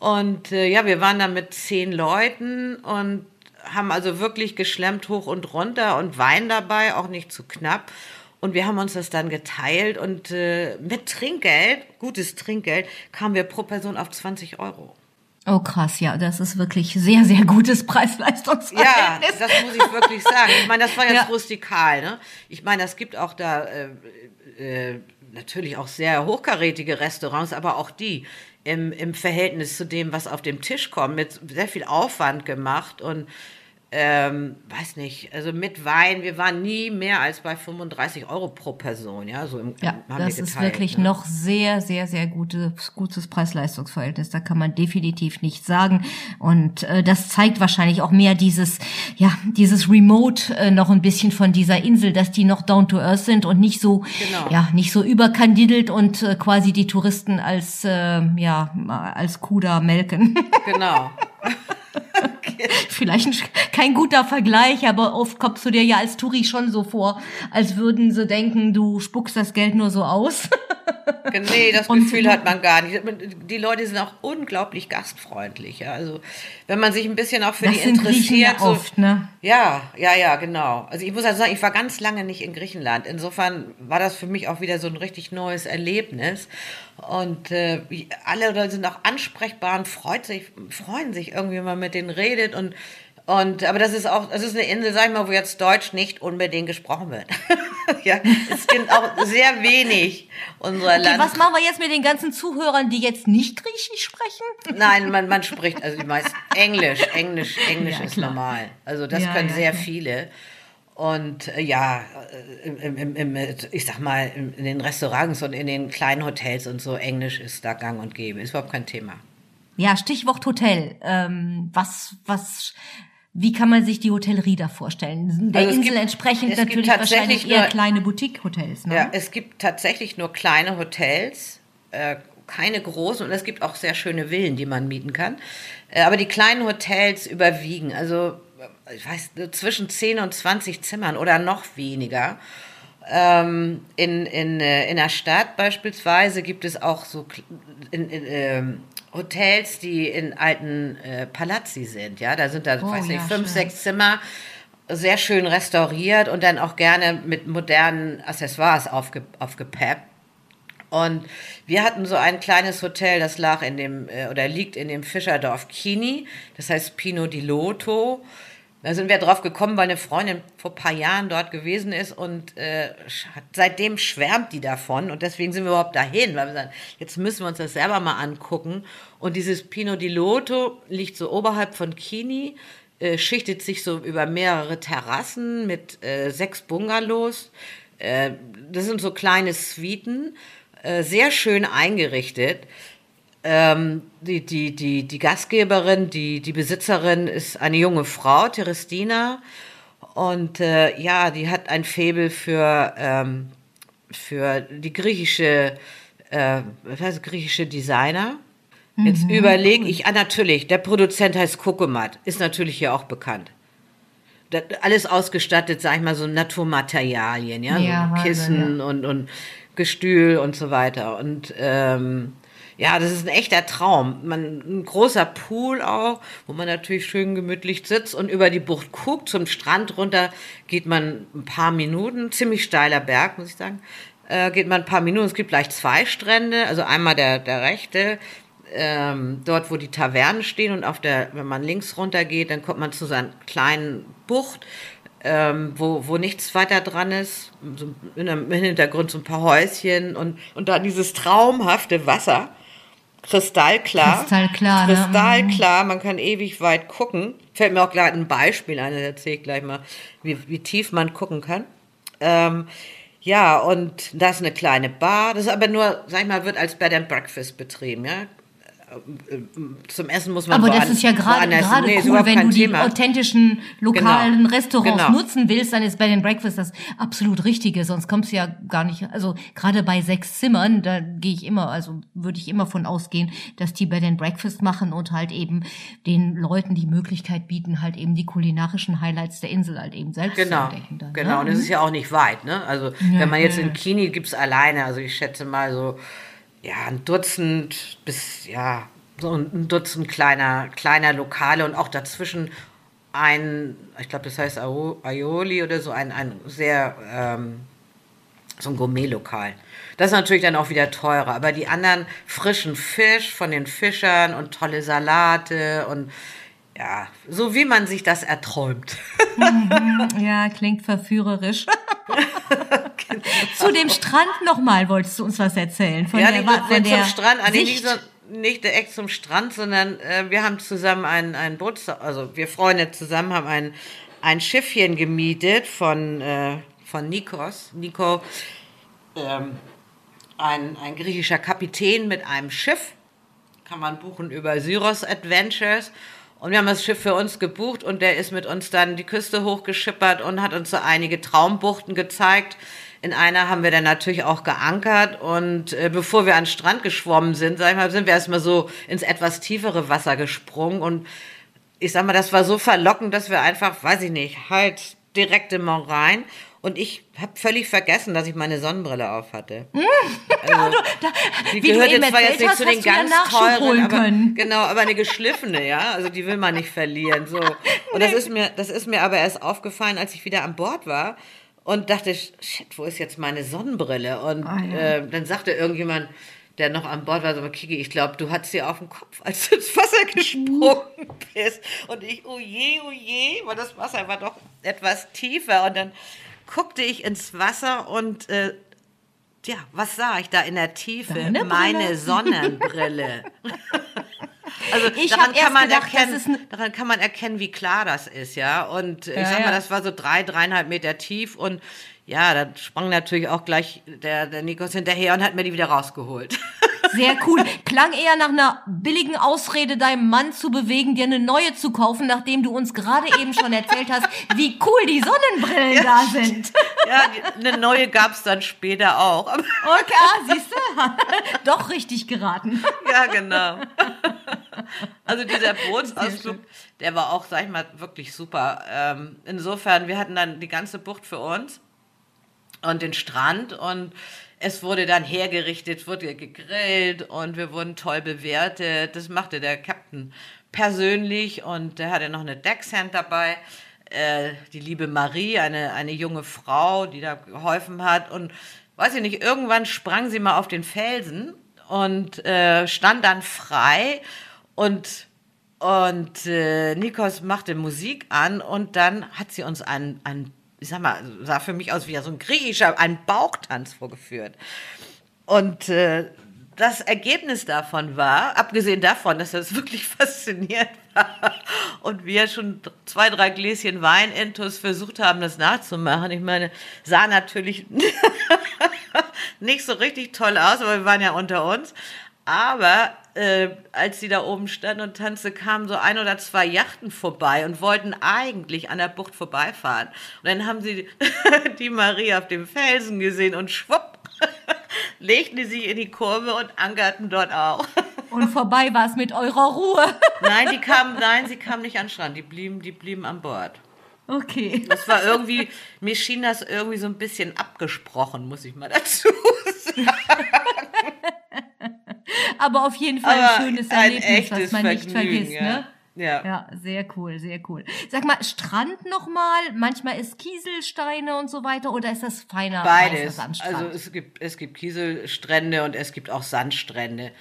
Und äh, ja, wir waren da mit zehn Leuten und haben also wirklich geschlemmt hoch und runter und Wein dabei, auch nicht zu knapp. Und wir haben uns das dann geteilt und äh, mit Trinkgeld, gutes Trinkgeld, kamen wir pro Person auf 20 Euro. Oh krass, ja, das ist wirklich sehr, sehr gutes Preis-Leistungsverhältnis. Ja, das muss ich wirklich sagen. Ich meine, das war jetzt Ja. rustikal. Ne? Ich meine, es gibt auch da äh, äh, natürlich auch sehr hochkarätige Restaurants, aber auch die im, im Verhältnis zu dem, was auf dem Tisch kommt, mit sehr viel Aufwand gemacht und ähm, weiß nicht, also mit Wein, wir waren nie mehr als bei 35 Euro pro Person, ja, so im, Ja, haben wir das ist geteilt, wirklich ne? noch sehr, sehr, sehr gutes, gutes Preis-Leistungs-Verhältnis. Da kann man definitiv nicht sagen. Und äh, das zeigt wahrscheinlich auch mehr dieses, ja, dieses Remote äh, noch ein bisschen von dieser Insel, dass die noch down to earth sind und nicht so, Genau. ja, nicht so überkandidelt und äh, quasi die Touristen als, äh, ja, als Kuh da melken. Genau. Vielleicht ein, kein guter Vergleich, aber oft kommst du dir ja als Touri schon so vor, als würden sie denken, du spuckst das Geld nur so aus. Nee, das Gefühl hat man gar nicht. Die Leute sind auch unglaublich gastfreundlich. Ja? Also, wenn man sich ein bisschen auch für Das die sind interessiert. ja oft, ne? Ja, ja, ja, genau. Also ich muss also sagen, ich war ganz lange nicht in Griechenland. Insofern war das für mich auch wieder so ein richtig neues Erlebnis. Und äh, alle Leute sind auch ansprechbar und freut sich, freuen sich irgendwie, wenn man mit denen redet. Und Und, aber das ist auch, das ist eine Insel, sag ich mal, wo jetzt Deutsch nicht unbedingt gesprochen wird. ja, es sind auch sehr wenig unserer Okay, Land. was machen wir jetzt mit den ganzen Zuhörern, die jetzt nicht Griechisch sprechen? Nein, man, man spricht, also die meisten Englisch, Englisch, Englisch Ja, ist klar. normal. Also das Ja, können ja, sehr klar. viele. Und äh, ja, im, im, im, ich sag mal, in den Restaurants und in den kleinen Hotels und so, Englisch ist da gang und gäbe. Ist überhaupt kein Thema. Ja, Stichwort Hotel. Ähm, was, was, wie kann man sich die Hotellerie da vorstellen? Der Also Insel gibt- entsprechend natürlich tatsächlich wahrscheinlich eher nur- kleine Boutique-Hotels. Ne? Ja, es gibt tatsächlich nur kleine Hotels, äh, keine großen und es gibt auch sehr schöne Villen, die man mieten kann. Äh, aber die kleinen Hotels überwiegen, also ich weiß, zwischen 10 und 20 Zimmern oder noch weniger. Ähm, in, in, äh, in der Stadt beispielsweise gibt es auch so in, in, ähm, Hotels, die in alten äh, Palazzi sind. Ja, da sind da, Oh, weiß nicht, ja, fünf, schön. sechs Zimmer, sehr schön restauriert und dann auch gerne mit modernen Accessoires aufge, aufgepeppt. Und wir hatten so ein kleines Hotel, das lag in dem, äh, oder liegt in dem Fischerdorf Kini, das heißt Pino di Loto. Da sind wir drauf gekommen, weil eine Freundin vor ein paar Jahren dort gewesen ist und äh, seitdem schwärmt die davon und deswegen sind wir überhaupt dahin, weil wir sagen, jetzt müssen wir uns das selber mal angucken. Und dieses Pino di Loto liegt so oberhalb von Kini, äh, schichtet sich so über mehrere Terrassen mit äh, sechs Bungalows. Äh, das sind so kleine Suiten, äh, sehr schön eingerichtet. Ähm, die, die, die, die Gastgeberin, die, die Besitzerin ist eine junge Frau, Terestina. Und äh, ja, die hat ein Faible für, ähm, für die griechische, äh, was heißt griechische Designer. Jetzt überlege ich, ah natürlich, der Produzent heißt Kokomat, ist natürlich hier auch bekannt. Das, alles ausgestattet, sag ich mal, so Naturmaterialien, ja, Ja, so Kissen und, und Gestühl und so weiter. Und ähm, ja, das ist ein echter Traum. Man, ein großer Pool auch, wo man natürlich schön gemütlich sitzt und über die Bucht guckt. Zum Strand runter geht man ein paar Minuten, ziemlich steiler Berg, muss ich sagen. Äh, geht man ein paar Minuten. Es gibt gleich zwei Strände, also einmal der, der rechte, ähm, dort, wo die Tavernen stehen und auf der, wenn man links runter geht, dann kommt man zu so einer kleinen Bucht, ähm, wo, wo nichts weiter dran ist. So Im Hintergrund so ein paar Häuschen und, und dann dieses traumhafte Wasser. Kristallklar. Kristallklar, ne? Kristallklar, man kann ewig weit gucken. Fällt mir auch gleich ein Beispiel ein, das erzähle ich gleich mal, wie, wie tief man gucken kann. Ähm, ja, und da ist eine kleine Bar. Das ist aber nur, sag ich mal, wird als Bed and Breakfast betrieben, ja. Zum Essen muss man Aber das ist ja gerade Nee, cool, wenn du die Thema. authentischen lokalen Genau. Restaurants Genau. nutzen willst, dann ist Bed and Breakfast das absolut Richtige. Sonst kommst du ja gar nicht. Also gerade bei sechs Zimmern, da gehe ich immer, also würde ich immer von ausgehen, dass die Bed and Breakfast machen und halt eben den Leuten die Möglichkeit bieten, halt eben die kulinarischen Highlights der Insel halt eben selbst Genau, zu entdecken. Dann, genau. Ne? Und es ist ja auch nicht weit, ne? Also wenn man jetzt in Kini gibt's alleine, also ich schätze mal so, ja, ein Dutzend bis, ja, so ein Dutzend kleiner, kleiner Lokale und auch dazwischen ein, ich glaube, das heißt Aioli oder so, ein, ein sehr, ähm, so ein Gourmet-Lokal. Das ist natürlich dann auch wieder teurer, aber die anderen frischen Fisch von den Fischern und tolle Salate und ja, so wie man sich das erträumt. Ja, klingt verführerisch. Zu dem Strand nochmal wolltest du uns was erzählen. Von ja, der, nicht, von der zum Strand, nee, nicht, so, nicht direkt zum Strand, sondern äh, wir haben zusammen ein, ein Boot, also wir Freunde zusammen haben ein, ein Schiffchen gemietet von, äh, von Nikos. Nico, ähm, ein, ein griechischer Kapitän mit einem Schiff, kann man buchen über Syros Adventures. Und wir haben das Schiff für uns gebucht und der ist mit uns dann die Küste hochgeschippert und hat uns so einige Traumbuchten gezeigt. In einer haben wir dann natürlich auch geankert und äh, bevor wir an den Strand geschwommen sind, sag ich mal, sind wir erstmal so ins etwas tiefere Wasser gesprungen und ich sag mal, das war so verlockend, dass wir einfach, weiß ich nicht, halt direkt im Mont rein und ich habe völlig vergessen, dass ich meine Sonnenbrille auf hatte. Also, die wie gehört jetzt zwar jetzt nicht hast, zu den ganz teuren, aber, genau, aber eine geschliffene, ja, also die will man nicht verlieren, so. Und das ist mir, das ist mir aber erst aufgefallen, als ich wieder an Bord war und dachte, shit, wo ist jetzt meine Sonnenbrille? Und Ah, ja. äh, dann sagte irgendjemand, der noch an Bord war, so, Kiki, ich glaube, du hattest sie auf dem Kopf, als du ins Wasser gesprungen bist. Und ich, oh je, oh je, weil das Wasser war doch etwas tiefer. Und dann guckte ich ins Wasser und äh, ja, was sah ich da in der Tiefe? Deine Meine Brille. Sonnenbrille. also Ich daran, kann man gedacht, erkennen, daran kann man erkennen, wie klar das ist, ja. Und Ja, ich sag mal, ja. das war so drei, dreieinhalb Meter tief und ja, da sprang natürlich auch gleich der, der Nikos hinterher und hat mir die wieder rausgeholt. Sehr cool. Klang eher nach einer billigen Ausrede, deinem Mann zu bewegen, dir eine neue zu kaufen, nachdem du uns gerade eben schon erzählt hast, wie cool die Sonnenbrillen da sind. ja, eine neue gab's dann später auch. Okay, ah, siehst du? Doch richtig geraten. ja, genau. Also dieser Bootsausflug, der war auch, sag ich mal, wirklich super. Ähm, insofern, wir hatten dann die ganze Bucht für uns und den Strand und es wurde dann hergerichtet, wurde gegrillt und wir wurden toll bewertet. Das machte der Captain persönlich und der hatte noch eine Deckhand dabei. Äh, die liebe Marie, eine, eine junge Frau, die da geholfen hat. Und weiß ich nicht, irgendwann sprang sie mal auf den Felsen und äh, stand dann frei und und äh, Nikos machte Musik an und dann hat sie uns einen, einen, ich sag mal, sah für mich aus wie so ein griechischer, einen Bauchtanz vorgeführt. Und äh, das Ergebnis davon war, abgesehen davon, dass das wirklich faszinierend war und wir schon zwei, drei Gläschen Wein intus versucht haben, das nachzumachen. Ich meine, sah natürlich nicht so richtig toll aus, aber wir waren ja unter uns. Aber äh, als sie da oben stand und tanzte, kamen so ein oder zwei Yachten vorbei und wollten eigentlich an der Bucht vorbeifahren. Und dann haben sie die Marie auf dem Felsen gesehen und schwupp, legten die sich in die Kurve und ankerten dort auch. Und vorbei war es mit eurer Ruhe. Nein, die kamen, nein, sie kamen nicht an den Strand, die blieben, die blieben an Bord. Okay. Das war irgendwie, mir schien das irgendwie so ein bisschen abgesprochen, muss ich mal dazu sagen. Aber auf jeden Fall Aber ein schönes ein Erlebnis, was man nicht vergisst, ja. ne? Ja. Ja, sehr cool, sehr cool. Sag mal, Strand nochmal, manchmal ist Kieselsteine und so weiter oder ist das feiner Beides. weißer Sandstrand? Also es gibt, es gibt Kieselstrände und es gibt auch Sandstrände.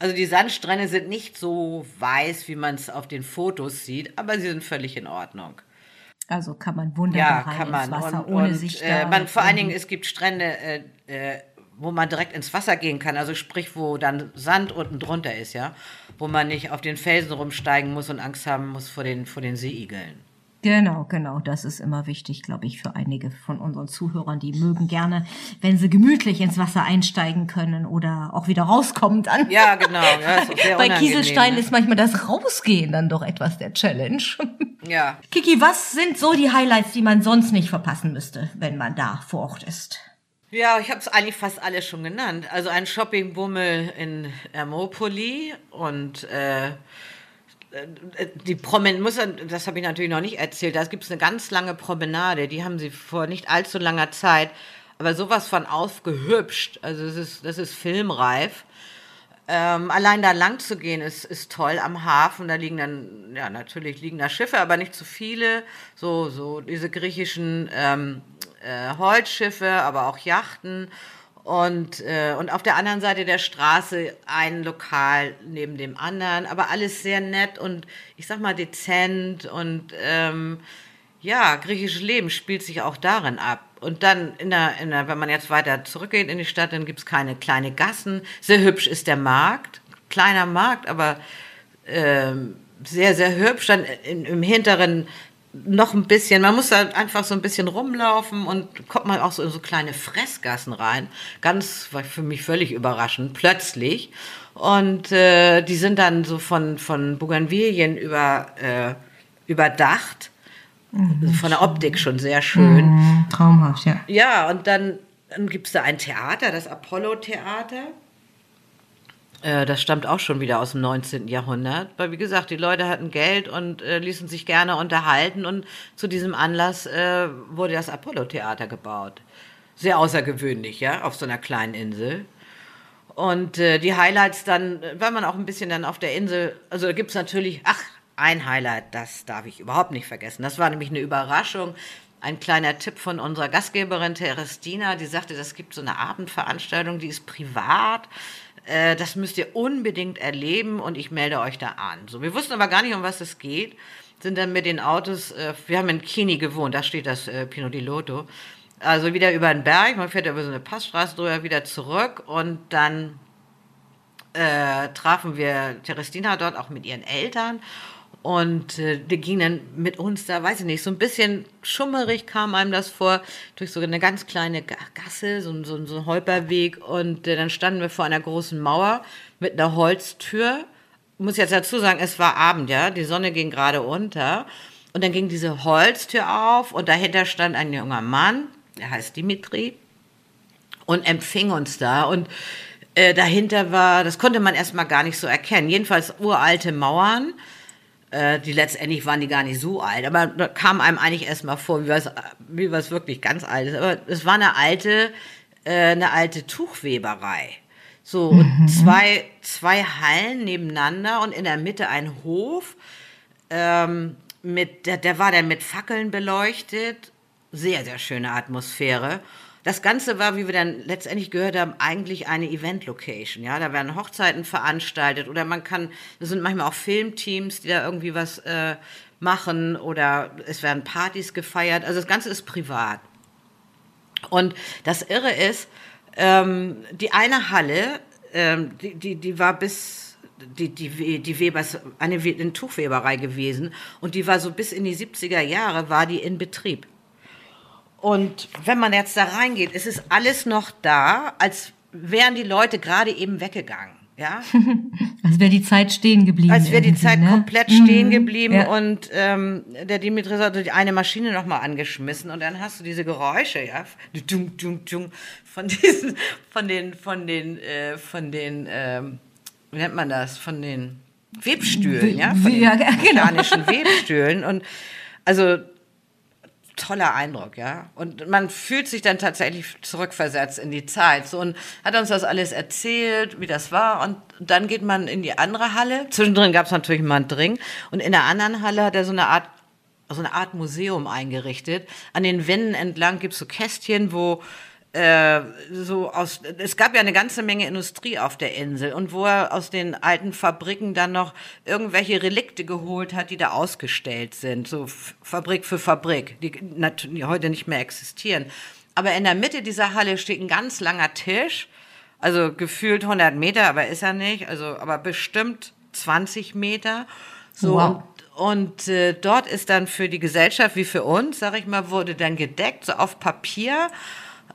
Also die Sandstrände sind nicht so weiß, wie man es auf den Fotos sieht, aber sie sind völlig in Ordnung. Also kann man Ja, wunderbar rein kann man. ins Wasser, und, ohne und, sich äh, man, vor allen Dingen, es gibt Strände, äh, äh, wo man direkt ins Wasser gehen kann. Also sprich, wo dann Sand unten drunter ist, ja. Wo man nicht auf den Felsen rumsteigen muss und Angst haben muss vor den, vor den Seeigeln. Genau, genau. Das ist immer wichtig, glaube ich, für einige von unseren Zuhörern. Die mögen gerne, wenn sie gemütlich ins Wasser einsteigen können oder auch wieder rauskommen dann. Ja, genau. Ja, Bei Kieselsteinen ne? ist manchmal das Rausgehen dann doch etwas der Challenge. Ja. Kiki, was sind so die Highlights, die man sonst nicht verpassen müsste, wenn man da vor Ort ist? Ja, ich habe es eigentlich fast alles schon genannt. Also ein Shoppingbummel in Ermopoli und äh, äh, die Promenade, das habe ich natürlich noch nicht erzählt, da gibt es eine ganz lange Promenade, die haben sie vor nicht allzu langer Zeit, aber sowas von aufgehübscht. Also das ist, das ist filmreif. Ähm, allein da lang zu gehen ist, ist toll am Hafen. Da liegen dann, ja, natürlich liegen da Schiffe, aber nicht zu viele. So, so diese griechischen ähm, äh, Holzschiffe, aber auch Yachten. Und, äh, und auf der anderen Seite der Straße ein Lokal neben dem anderen, aber alles sehr nett und ich sag mal dezent und ähm, ja, griechisches Leben spielt sich auch darin ab. Und dann, in der, in der, wenn man jetzt weiter zurückgeht in die Stadt, dann gibt's keine kleine Gassen. Sehr hübsch ist der Markt, kleiner Markt, aber ähm, sehr, sehr hübsch. Dann in, im hinteren noch ein bisschen, man muss da einfach so ein bisschen rumlaufen und kommt man auch so in so kleine Fressgassen rein. Ganz, war für mich völlig überraschend, plötzlich. Und äh, die sind dann so von, von Bougainvillen über, äh, überdacht. von der Optik schon sehr schön. Traumhaft, ja. Ja, und dann, dann gibt es da ein Theater, das Apollo-Theater. Äh, das stammt auch schon wieder aus dem 19. Jahrhundert. Weil, wie gesagt, die Leute hatten Geld und äh, ließen sich gerne unterhalten. Und zu diesem Anlass äh, wurde das Apollo-Theater gebaut. Sehr außergewöhnlich, ja, auf so einer kleinen Insel. Und äh, die Highlights dann, weil man auch ein bisschen dann auf der Insel, also da gibt es natürlich, ach, ein Highlight, das darf ich überhaupt nicht vergessen. Das war nämlich eine Überraschung. Ein kleiner Tipp von unserer Gastgeberin Terestina, die sagte, das gibt so eine Abendveranstaltung, die ist privat. Äh, das müsst ihr unbedingt erleben und ich melde euch da an. So, wir wussten aber gar nicht, um was es geht. Sind dann mit den Autos, äh, wir haben in Kini gewohnt, da steht das äh, Pino di Lotto. Also wieder über den Berg, man fährt über so eine Passstraße drüber wieder zurück und dann äh, trafen wir Terestina dort auch mit ihren Eltern und äh, die gingen dann mit uns da, weiß ich nicht, so ein bisschen schummerig kam einem das vor, durch so eine ganz kleine Gasse, so, so, so ein Holperweg. Und äh, dann standen wir vor einer großen Mauer mit einer Holztür. Muss jetzt dazu sagen, es war Abend, ja, die Sonne ging gerade unter. Und dann ging diese Holztür auf und dahinter stand ein junger Mann, der heißt Dimitri, und empfing uns da. Und äh, dahinter war, das konnte man erstmal gar nicht so erkennen, jedenfalls uralte Mauern äh, die letztendlich waren die gar nicht so alt, aber da kam einem eigentlich erstmal vor, wie was, wie was wirklich ganz altes. Aber es war eine alte, äh, eine alte Tuchweberei. So, mhm. zwei, zwei Hallen nebeneinander und in der Mitte ein Hof. Ähm, mit, der, der war dann mit Fackeln beleuchtet. Sehr, sehr schöne Atmosphäre. Das Ganze war, wie wir dann letztendlich gehört haben, eigentlich eine Event-Location. Ja, da werden Hochzeiten veranstaltet oder man kann, es sind manchmal auch Filmteams, die da irgendwie was äh, machen oder es werden Partys gefeiert. Also das Ganze ist privat. Und das Irre ist, ähm, die eine Halle, ähm, die, die, die war bis die, die, die Webers, eine, eine Tuchweberei gewesen und die war so bis in die 70er Jahre, war die in Betrieb. Und wenn man jetzt da reingeht, ist es alles noch da, als wären die Leute gerade eben weggegangen. Ja? als wäre die Zeit stehen geblieben. Als wäre die Zeit ne? komplett mhm. stehen geblieben ja. und ähm, der Dimitri hat die eine Maschine nochmal angeschmissen und dann hast du diese Geräusche, ja, dung, dung, dung, von diesen, von den, von den, äh, von den, ähm, wie nennt man das, von den Webstühlen, ja, von den ja, genau. mechanischen Webstühlen und also toller Eindruck, ja. Und man fühlt sich dann tatsächlich zurückversetzt in die Zeit. So, und hat uns das alles erzählt, wie das war. Und dann geht man in die andere Halle. Zwischendrin gab es natürlich mal einen Drink. Und in der anderen Halle hat er so eine Art, so eine Art Museum eingerichtet. An den Wänden entlang gibt es so Kästchen, wo äh, so aus, es gab ja eine ganze Menge Industrie auf der Insel und wo er aus den alten Fabriken dann noch irgendwelche Relikte geholt hat, die da ausgestellt sind, so Fabrik für Fabrik, die, die heute nicht mehr existieren. Aber in der Mitte dieser Halle steht ein ganz langer Tisch, also gefühlt 100 Meter, aber ist er nicht, also aber bestimmt 20 Meter. So wow. und, äh, dort ist dann für die Gesellschaft wie für uns, sag ich mal, wurde dann gedeckt so auf Papier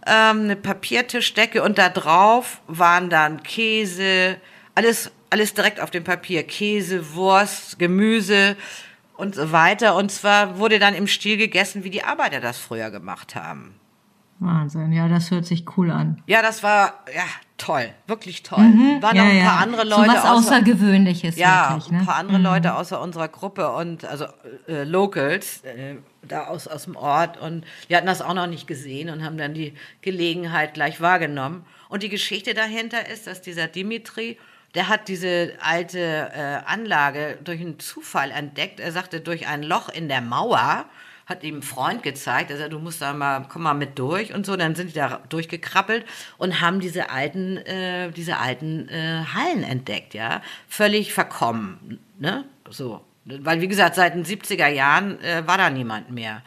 ähm, eine Papiertischdecke und da drauf waren dann Käse, alles, alles direkt auf dem Papier. Käse, Wurst, Gemüse und so weiter. Und zwar wurde dann im Stil gegessen, wie die Arbeiter das früher gemacht haben. Wahnsinn, ja, das hört sich cool an. Ja, das war ja toll, wirklich toll. Mhm, Waren ja, noch ein paar ja. andere Leute. So was außer, Außergewöhnliches. Ja, wirklich, ne? ein paar andere mhm. Leute außer unserer Gruppe und also äh, Locals äh, da aus aus dem Ort und die hatten das auch noch nicht gesehen und haben dann die Gelegenheit gleich wahrgenommen. Und die Geschichte dahinter ist, dass dieser Dimitri der hat diese alte äh, Anlage durch einen Zufall entdeckt. Er sagte, durch ein Loch in der Mauer hat ihm ein Freund gezeigt, also du musst da mal, komm mal mit durch und so. Dann sind die da durchgekrabbelt und haben diese alten, äh, diese alten äh, Hallen entdeckt, ja. Völlig verkommen, ne? So. Weil, wie gesagt, seit den 70er Jahren äh, war da niemand mehr.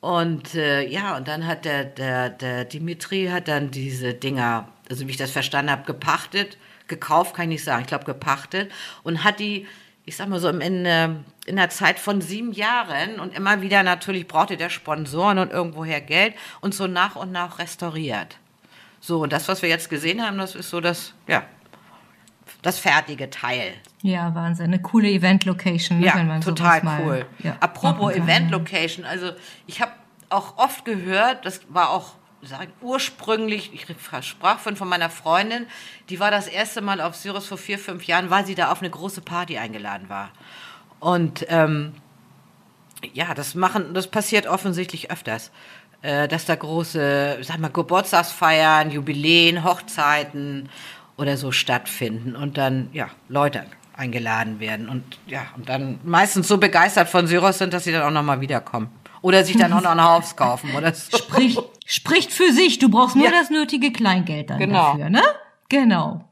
Und äh, ja, und dann hat der, der, der Dimitri hat dann diese Dinger, also wie ich das verstanden habe, gepachtet, gekauft, kann ich nicht sagen, ich glaube gepachtet und hat die ich sag mal so, in, in der Zeit von sieben Jahren und immer wieder natürlich brauchte der Sponsoren und irgendwoher Geld und so nach und nach restauriert. So, und das, was wir jetzt gesehen haben, das ist so das, ja, das fertige Teil. Ja, Wahnsinn. Eine coole Event-Location. Ne, ja, total cool. ja, Apropos Event-Location, also ich habe auch oft gehört, das war auch sagen, ursprünglich, ich sprach von, von meiner Freundin, die war das erste Mal auf Syrus vor vier, fünf Jahren, weil sie da auf eine große Party eingeladen war. Und ähm, ja, das machen, das passiert offensichtlich öfters, äh, dass da große, sag mal, Geburtstagsfeiern, Jubiläen, Hochzeiten oder so stattfinden und dann ja Leute eingeladen werden und ja und dann meistens so begeistert von Syros sind, dass sie dann auch noch mal wiederkommen. Oder sich dann auch noch ein Haus kaufen oder so. Spricht, spricht für sich. Du brauchst nur ja. das nötige Kleingeld dann genau. dafür, ne? Genau.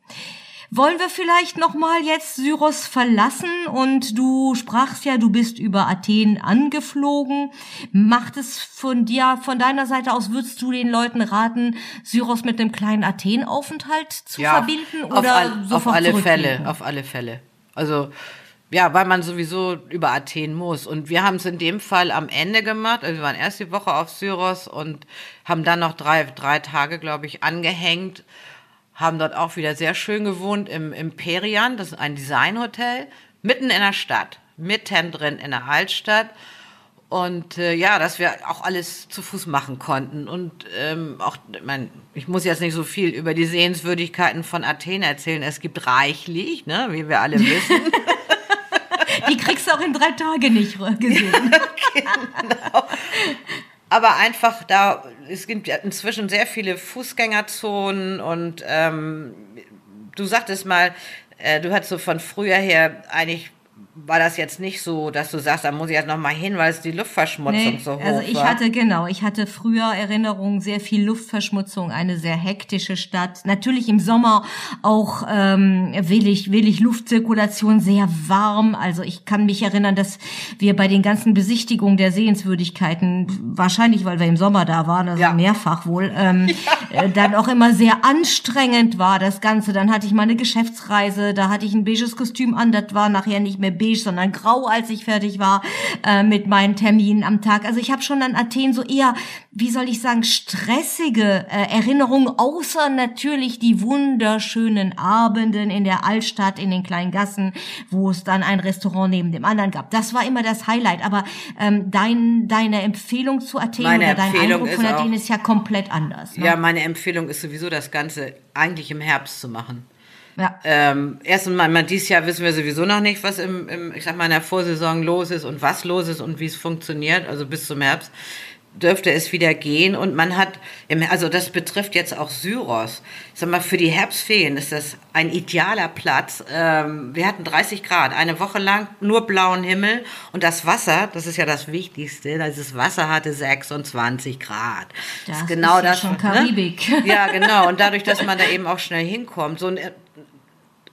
Wollen wir vielleicht noch mal jetzt Syros verlassen und du sprachst ja, du bist über Athen angeflogen. Macht es von dir, von deiner Seite aus, würdest du den Leuten raten, Syros mit einem kleinen Athen-Aufenthalt zu ja, verbinden oder auf, all, auf alle Fälle, auf alle Fälle. Also ja, weil man sowieso über Athen muss. Und wir haben es in dem Fall am Ende gemacht. Also wir waren erst die Woche auf Syros und haben dann noch drei, drei Tage, glaube ich, angehängt. Haben dort auch wieder sehr schön gewohnt im Imperian. Das ist ein Designhotel. Mitten in der Stadt. Mittendrin in der Altstadt. Und äh, ja, dass wir auch alles zu Fuß machen konnten. Und ähm, auch, ich, mein, ich muss jetzt nicht so viel über die Sehenswürdigkeiten von Athen erzählen. Es gibt reichlich, ne, wie wir alle wissen. Die kriegst du auch in drei Tagen nicht gesehen. genau. Aber einfach da, es gibt ja inzwischen sehr viele Fußgängerzonen und ähm, du sagtest mal, äh, du hattest so von früher her eigentlich war das jetzt nicht so, dass du sagst, da muss ich jetzt noch mal hin, weil es die Luftverschmutzung nee, so hoch Also ich war. hatte genau, ich hatte früher Erinnerungen, sehr viel Luftverschmutzung, eine sehr hektische Stadt. Natürlich im Sommer auch ähm, wenig, wenig Luftzirkulation, sehr warm. Also ich kann mich erinnern, dass wir bei den ganzen Besichtigungen der Sehenswürdigkeiten, wahrscheinlich weil wir im Sommer da waren, also ja. mehrfach wohl, ähm, ja. äh, dann auch immer sehr anstrengend war das Ganze. Dann hatte ich mal eine Geschäftsreise, da hatte ich ein beiges Kostüm an, das war nachher nicht mehr beige, sondern grau, als ich fertig war äh, mit meinen Terminen am Tag. Also ich habe schon an Athen so eher, wie soll ich sagen, stressige äh, Erinnerungen, außer natürlich die wunderschönen Abenden in der Altstadt, in den kleinen Gassen, wo es dann ein Restaurant neben dem anderen gab. Das war immer das Highlight. Aber ähm, dein, deine Empfehlung zu Athen meine oder dein Empfehlung Eindruck von Athen ist ja komplett anders. Ne? Ja, meine Empfehlung ist sowieso das Ganze eigentlich im Herbst zu machen. Ja. Ähm, erstens mal, man, dieses Jahr wissen wir sowieso noch nicht, was im, im, ich sag mal, in der Vorsaison los ist und was los ist und wie es funktioniert, also bis zum Herbst dürfte es wieder gehen und man hat, also das betrifft jetzt auch Syros. Ich sag mal, für die Herbstferien ist das ein idealer Platz. Ähm, wir hatten 30 Grad, eine Woche lang nur blauen Himmel und das Wasser, das ist ja das Wichtigste, dieses Wasser hatte 26 Grad. Das, das ist genau ist ja das. Schon ne? Karibik. Ne? Ja, genau. Und dadurch, dass man da eben auch schnell hinkommt, so ein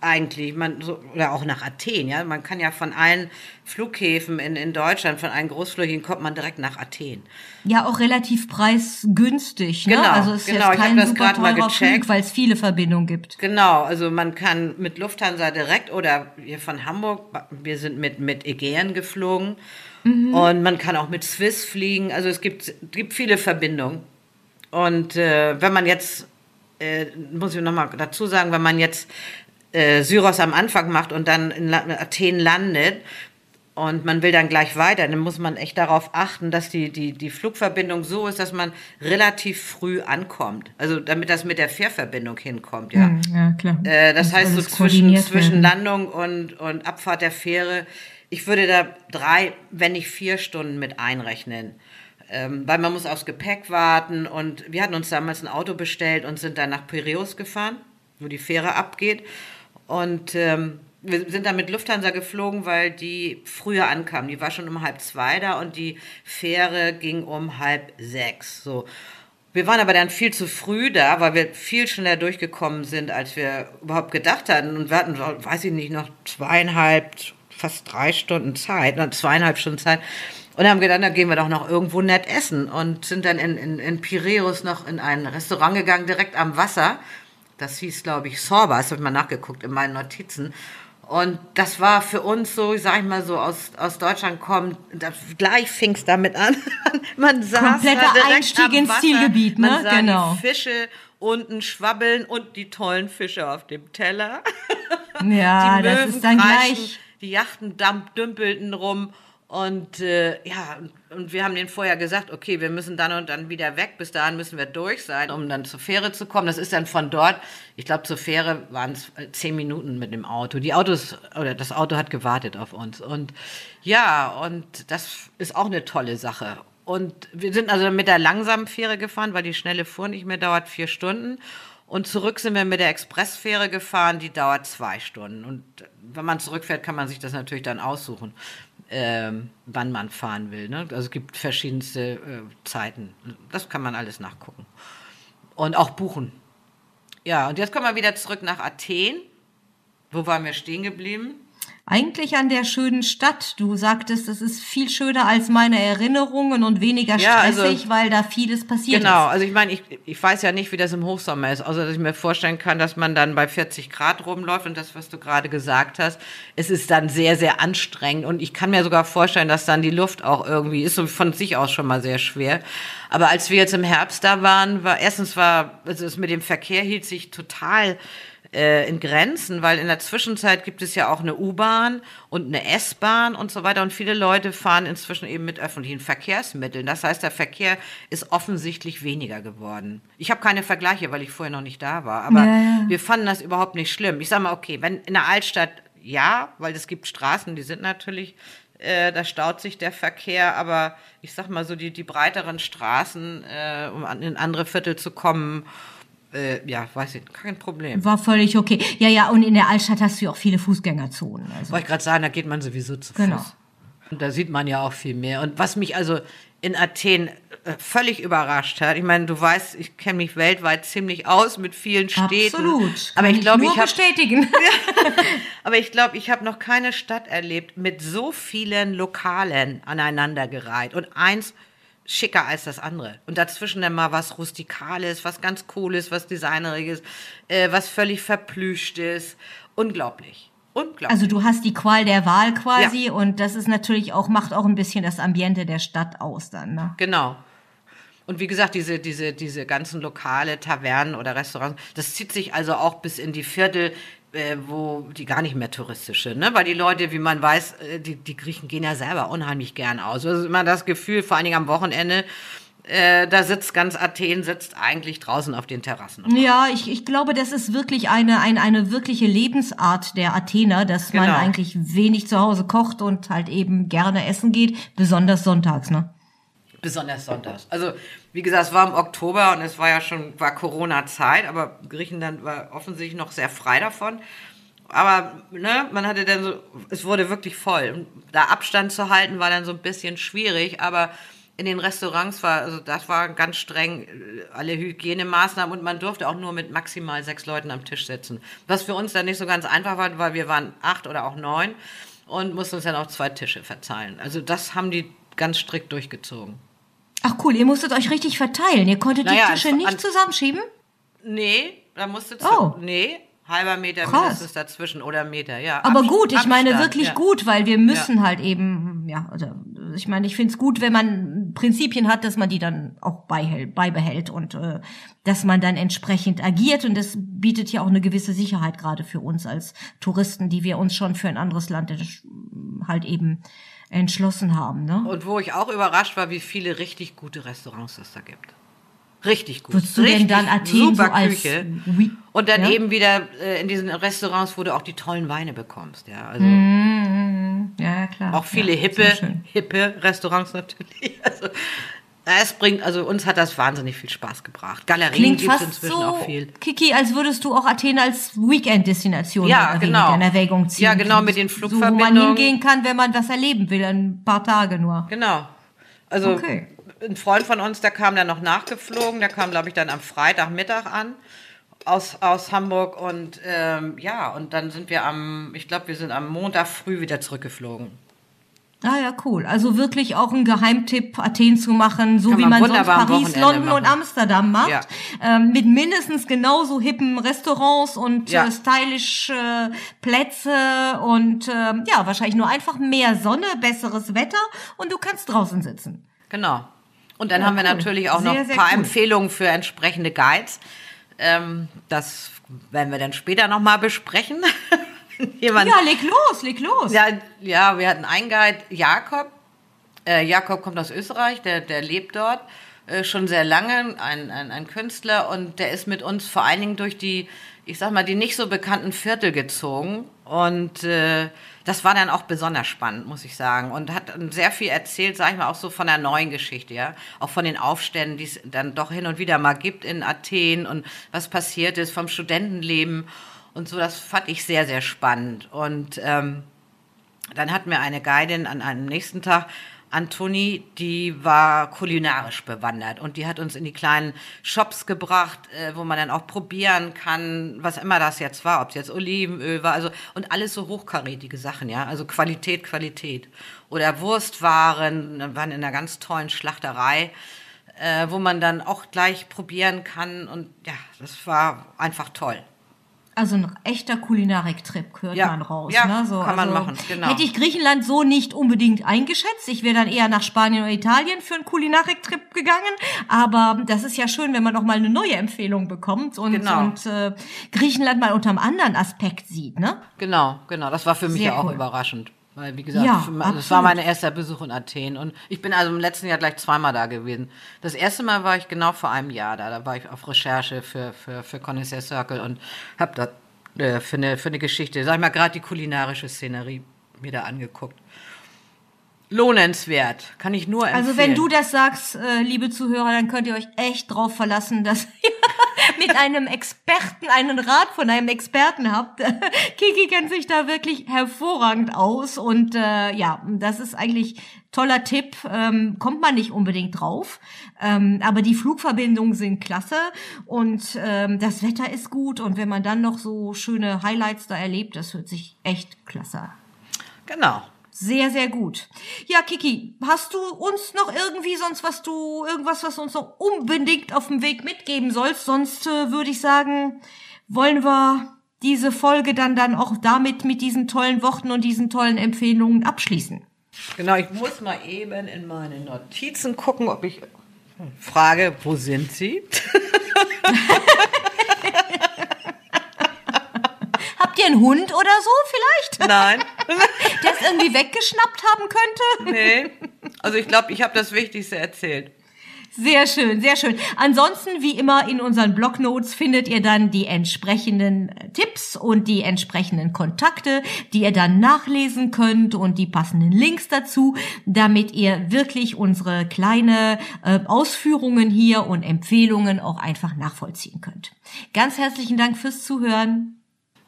eigentlich, man, so, oder auch nach Athen, ja. Man kann ja von allen Flughäfen in, in Deutschland, von allen Großflughäfen kommt man direkt nach Athen. Ja, auch relativ preisgünstig, ne? Genau, also es ist genau. jetzt kein ich super teurer mal Flug, weil es viele Verbindungen gibt. Genau, also man kann mit Lufthansa direkt oder hier von Hamburg, wir sind mit, mit Aegean geflogen mhm. und man kann auch mit Swiss fliegen. Also es gibt, gibt viele Verbindungen. Und äh, wenn man jetzt äh, muss ich nochmal dazu sagen, wenn man jetzt äh, Syros am Anfang macht und dann in Athen landet und man will dann gleich weiter, dann muss man echt darauf achten, dass die, die, die Flugverbindung so ist, dass man relativ früh ankommt. Also damit das mit der Fährverbindung hinkommt, ja. Hm, ja, klar. Äh, das, das heißt, so zwischen, zwischen Landung und, und Abfahrt der Fähre, ich würde da drei, wenn nicht vier Stunden mit einrechnen. Ähm, weil man muss aufs Gepäck warten und wir hatten uns damals ein Auto bestellt und sind dann nach Piräus gefahren, wo die Fähre abgeht. Und ähm, wir sind dann mit Lufthansa geflogen, weil die früher ankam. Die war schon um halb zwei da und die Fähre ging um halb sechs. So. Wir waren aber dann viel zu früh da, weil wir viel schneller durchgekommen sind, als wir überhaupt gedacht hatten. Und wir hatten, weiß ich nicht, noch zweieinhalb, fast drei Stunden Zeit, noch zweieinhalb Stunden Zeit. Und haben gedacht, dann gehen wir doch noch irgendwo nett essen. Und sind dann in, in, in Piräus noch in ein Restaurant gegangen, direkt am Wasser. Das hieß, glaube ich, Sorba, das habe ich mal nachgeguckt in meinen Notizen. Und das war für uns so, ich sag ich mal so, aus, aus Deutschland kommt, das, gleich fing es damit an. man saß Kompletter Einstieg ins Wasser, Zielgebiet, ne? Man sah genau. die Fische unten schwabbeln und die tollen Fische auf dem Teller. Ja, das ist dann gleich. Die Yachten dümpelten rum und äh, ja, und wir haben denen vorher gesagt, okay, wir müssen dann und dann wieder weg. Bis dahin müssen wir durch sein, um dann zur Fähre zu kommen. Das ist dann von dort, ich glaube, zur Fähre waren es äh, zehn Minuten mit dem Auto. Die Autos, oder das Auto hat gewartet auf uns. Und ja, und das ist auch eine tolle Sache. Und wir sind also mit der langsamen Fähre gefahren, weil die schnelle fuhr nicht mehr dauert vier Stunden. Und zurück sind wir mit der Expressfähre gefahren, die dauert zwei Stunden. Und wenn man zurückfährt, kann man sich das natürlich dann aussuchen ähm, wann man fahren will. Ne? Also es gibt verschiedenste äh, Zeiten. Das kann man alles nachgucken. Und auch buchen. Ja, und jetzt kommen wir wieder zurück nach Athen. Wo waren wir stehen geblieben? Eigentlich an der schönen Stadt. Du sagtest, es ist viel schöner als meine Erinnerungen und weniger Ja, also- stressig, weil da vieles passiert Genau, ist. also ich meine, ich, ich weiß ja nicht, wie das im Hochsommer ist, außer dass ich mir vorstellen kann, dass man dann bei 40 Grad rumläuft und das, was du gerade gesagt hast, es ist dann sehr, sehr anstrengend und ich kann mir sogar vorstellen, dass dann die Luft auch irgendwie ist und von sich aus schon mal sehr schwer. Aber als wir jetzt im Herbst da waren, war erstens war, also es mit dem Verkehr hielt sich total äh, in Grenzen, weil in der Zwischenzeit gibt es ja auch eine U-Bahn und eine S-Bahn und so weiter und viele Leute fahren inzwischen eben mit öffentlichen Verkehrsmitteln. Das heißt, der Verkehr ist offensichtlich weniger geworden. Ich habe keine Vergleiche, weil ich vorher noch nicht da war, aber Ja, wir fanden das überhaupt nicht schlimm. Ich sage mal, okay, wenn in der Altstadt ja, weil es gibt Straßen, die sind natürlich äh, da staut sich der Verkehr, aber ich sag mal so, die, die breiteren Straßen, äh, um an, in andere Viertel zu kommen, äh, ja, weiß ich, kein Problem. War völlig okay. Ja, ja, und in der Altstadt hast du ja auch viele Fußgängerzonen. Also. Wollte ich gerade sagen, da geht man sowieso zu Genau. Fuß. Und da sieht man ja auch viel mehr. Und was mich also in Athen äh, völlig überrascht hat, ich meine, du weißt, ich kenne mich weltweit ziemlich aus mit vielen Städten. Absolut. Aber ich glaube, ich habe bestätigen. aber ich glaube, ich habe noch keine Stadt erlebt mit so vielen Lokalen aneinandergereiht und eins schicker als das andere. Und dazwischen dann mal was Rustikales, was ganz Cooles, was Designeriges, äh, was völlig Verplüschtes. Unglaublich. Unglaublich. Also du hast die Qual der Wahl quasi und das ist natürlich auch, macht auch ein bisschen das Ambiente der Stadt aus dann, ne? Genau. Und wie gesagt, diese, diese, diese ganzen Lokale, Tavernen oder Restaurants, das zieht sich also auch bis in die Viertel, äh, wo die gar nicht mehr touristische, ne? Weil die Leute, wie man weiß, äh, die, die Griechen gehen ja selber unheimlich gern aus. Also immer das Gefühl, vor allen Dingen am Wochenende, äh, da sitzt ganz Athen, sitzt eigentlich draußen auf den Terrassen. Ja, ich, ich glaube, das ist wirklich eine, eine, eine wirkliche Lebensart der Athener, dass man Genau. eigentlich wenig zu Hause kocht und halt eben gerne essen geht, besonders sonntags, ne? Besonders sonntags. Also, wie gesagt, es war im Oktober und es war ja schon, war Corona-Zeit, aber Griechenland war offensichtlich noch sehr frei davon. Aber, ne, man hatte dann so, es wurde wirklich voll. Da Abstand zu halten war dann so ein bisschen schwierig, aber in den Restaurants war, also das war ganz streng, alle Hygienemaßnahmen und man durfte auch nur mit maximal sechs Leuten am Tisch sitzen. Was für uns dann nicht so ganz einfach war, weil wir waren acht oder auch neun und mussten uns dann auch zwei Tische verzeihen. Also das haben die ganz strikt durchgezogen. Ach cool, ihr musstet euch richtig verteilen. Ihr konntet Naja, die Tische an- nicht zusammenschieben? Nee, da musste Oh. nee, halber Meter Krass. mindestens dazwischen oder Meter, ja. Aber Abs- gut, ich meine Abstand, wirklich ja. gut, weil wir müssen halt eben, ja, also ich meine, ich finde es gut, wenn man Prinzipien hat, dass man die dann auch beibehält und äh, dass man dann entsprechend agiert und das bietet ja auch eine gewisse Sicherheit gerade für uns als Touristen, die wir uns schon für ein anderes Land entsch- halt eben entschlossen haben, ne? Und wo ich auch überrascht war, wie viele richtig gute Restaurants es da gibt. Richtig gut. Würdest du denn richtig dann Athen super so als Küche. Wi- Und dann ja? eben wieder äh, in diesen Restaurants, wo du auch die tollen Weine bekommst, ja. Also Ja, ja, klar. auch viele ja, hippe, hippe Restaurants natürlich. Also es bringt, also uns hat das wahnsinnig viel Spaß gebracht. Galerien Klingt gibt es fast inzwischen so, auch viel. Kiki, als würdest du auch Athen als Weekend-Destination Ja, genau. in Erwägung ziehen. Ja, genau, mit den So, wo man Flugverbindungen. hingehen kann, wenn man was erleben will, ein paar Tage nur. Genau. Also Okay. ein Freund von uns, der kam dann noch nachgeflogen, der kam, glaube ich, dann am Freitagmittag an aus, aus Hamburg und ähm, ja, und dann sind wir am, ich glaube, wir sind am Montag früh wieder zurückgeflogen. Ah ja, cool. Also wirklich auch ein Geheimtipp, Athen zu machen, so Kann wie man man sonst Paris, London und machen. Amsterdam macht. Ja. Ähm, mit mindestens genauso hippen Restaurants und Ja. äh, stylisch äh, Plätze und ähm, ja, wahrscheinlich nur einfach mehr Sonne, besseres Wetter und du kannst draußen sitzen. Genau. Und dann Ja, haben wir cool. natürlich auch noch Sehr, ein sehr paar cool. Empfehlungen für entsprechende Guides. Ähm, das werden wir dann später nochmal besprechen. Jemand, Ja, leg los, leg los. Ja, ja, wir hatten einen Guide, Jakob. Äh, Jakob kommt aus Österreich, der, der lebt dort äh, schon sehr lange, ein, ein, ein Künstler. Und der ist mit uns vor allen Dingen durch die, ich sag mal, die nicht so bekannten Viertel gezogen. Und äh, das war dann auch besonders spannend, muss ich sagen. Und hat sehr viel erzählt, sag ich mal, auch so von der neuen Geschichte, ja, auch von den Aufständen, die es dann doch hin und wieder mal gibt in Athen und was passiert ist vom Studentenleben und so, das fand ich sehr, sehr spannend. Und ähm, dann hatten wir eine Guidin an einem nächsten Tag Antoni, die war kulinarisch bewandert. Und die hat uns in die kleinen Shops gebracht, äh, wo man dann auch probieren kann, was immer das jetzt war, ob es jetzt Olivenöl war, also und alles so hochkarätige Sachen, ja, also Qualität, Qualität. Oder Wurstwaren, waren in einer ganz tollen Schlachterei, äh, wo man dann auch gleich probieren kann. Und ja, das war einfach toll. Also ein echter Kulinarik-Trip hört Ja, man raus. ja, ne? so, kann man also machen, genau. Hätte ich Griechenland so nicht unbedingt eingeschätzt. Ich wäre dann eher nach Spanien oder Italien für einen Kulinarik-Trip gegangen. Aber das ist ja schön, wenn man noch mal eine neue Empfehlung bekommt und, Genau. und äh, Griechenland mal unter einem anderen Aspekt sieht. Ne? Genau, genau. Das war für mich Sehr ja auch cool. überraschend. Weil, wie gesagt, Ja, das war absolut. mein erster Besuch in Athen. Und ich bin also im letzten Jahr gleich zweimal da gewesen. Das erste Mal war ich genau vor einem Jahr da. Da war ich auf Recherche für, für, für Connoisseur Circle und habe da äh, für, eine, für eine Geschichte, sag ich mal, gerade die kulinarische Szenerie mir da angeguckt. Lohnenswert, kann ich nur empfehlen. Also wenn du das sagst, äh, liebe Zuhörer, dann könnt ihr euch echt drauf verlassen, dass ihr mit einem Experten einen Rat von einem Experten habt. Kiki kennt sich da wirklich hervorragend aus und äh, ja, das ist eigentlich toller Tipp. Ähm, kommt man nicht unbedingt drauf, ähm, aber die Flugverbindungen sind klasse und ähm, das Wetter ist gut und wenn man dann noch so schöne Highlights da erlebt, das hört sich echt klasse an. Genau. Sehr, sehr gut. Ja, Kiki, hast du uns noch irgendwie sonst was du, irgendwas, was du uns noch unbedingt auf dem Weg mitgeben sollst? Sonst äh, würde ich sagen, wollen wir diese Folge dann dann auch damit mit diesen tollen Worten und diesen tollen Empfehlungen abschließen. Genau, ich muss mal eben in meine Notizen gucken, ob ich frage, wo sind sie? Habt ihr einen Hund oder so vielleicht, Nein. der es irgendwie weggeschnappt haben könnte? Nee. Also ich glaube, ich habe das Wichtigste erzählt. Sehr schön, sehr schön. Ansonsten, wie immer, in unseren Blognotes findet ihr dann die entsprechenden Tipps und die entsprechenden Kontakte, die ihr dann nachlesen könnt und die passenden Links dazu, damit ihr wirklich unsere kleine äh, Ausführungen hier und Empfehlungen auch einfach nachvollziehen könnt. Ganz herzlichen Dank fürs Zuhören.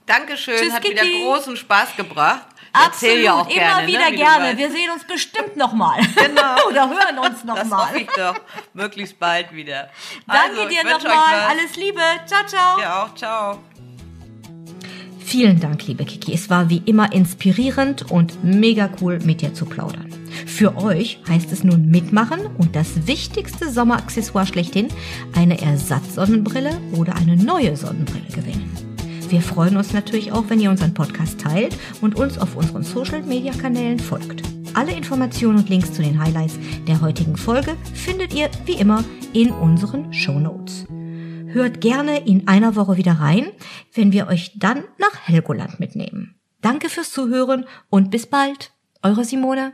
Dankeschön, Tschüss, hat wieder Kiki. großen Spaß gebracht. Ja auch immer gerne, wieder ne, wie du gerne. Wir sehen uns bestimmt nochmal. Genau. Oder hören uns Das nochmal. hoffe ich doch. Möglichst bald wieder. Danke Also, dir nochmal. Alles Liebe. Ciao, ciao. Ja, auch. Ciao. Vielen Dank, liebe Kiki. Es war wie immer inspirierend und mega cool, mit dir zu plaudern. Für euch heißt es nun mitmachen und das wichtigste Sommeraccessoire schlechthin, eine Ersatzsonnenbrille oder eine neue Sonnenbrille gewinnen. Wir freuen uns natürlich auch, wenn ihr unseren Podcast teilt und uns auf unseren Social-Media-Kanälen folgt. Alle Informationen und Links zu den Highlights der heutigen Folge findet ihr wie immer in unseren Show Notes. Hört gerne in einer Woche wieder rein, wenn wir euch dann nach Helgoland mitnehmen. Danke fürs Zuhören und bis bald. Eure Simone.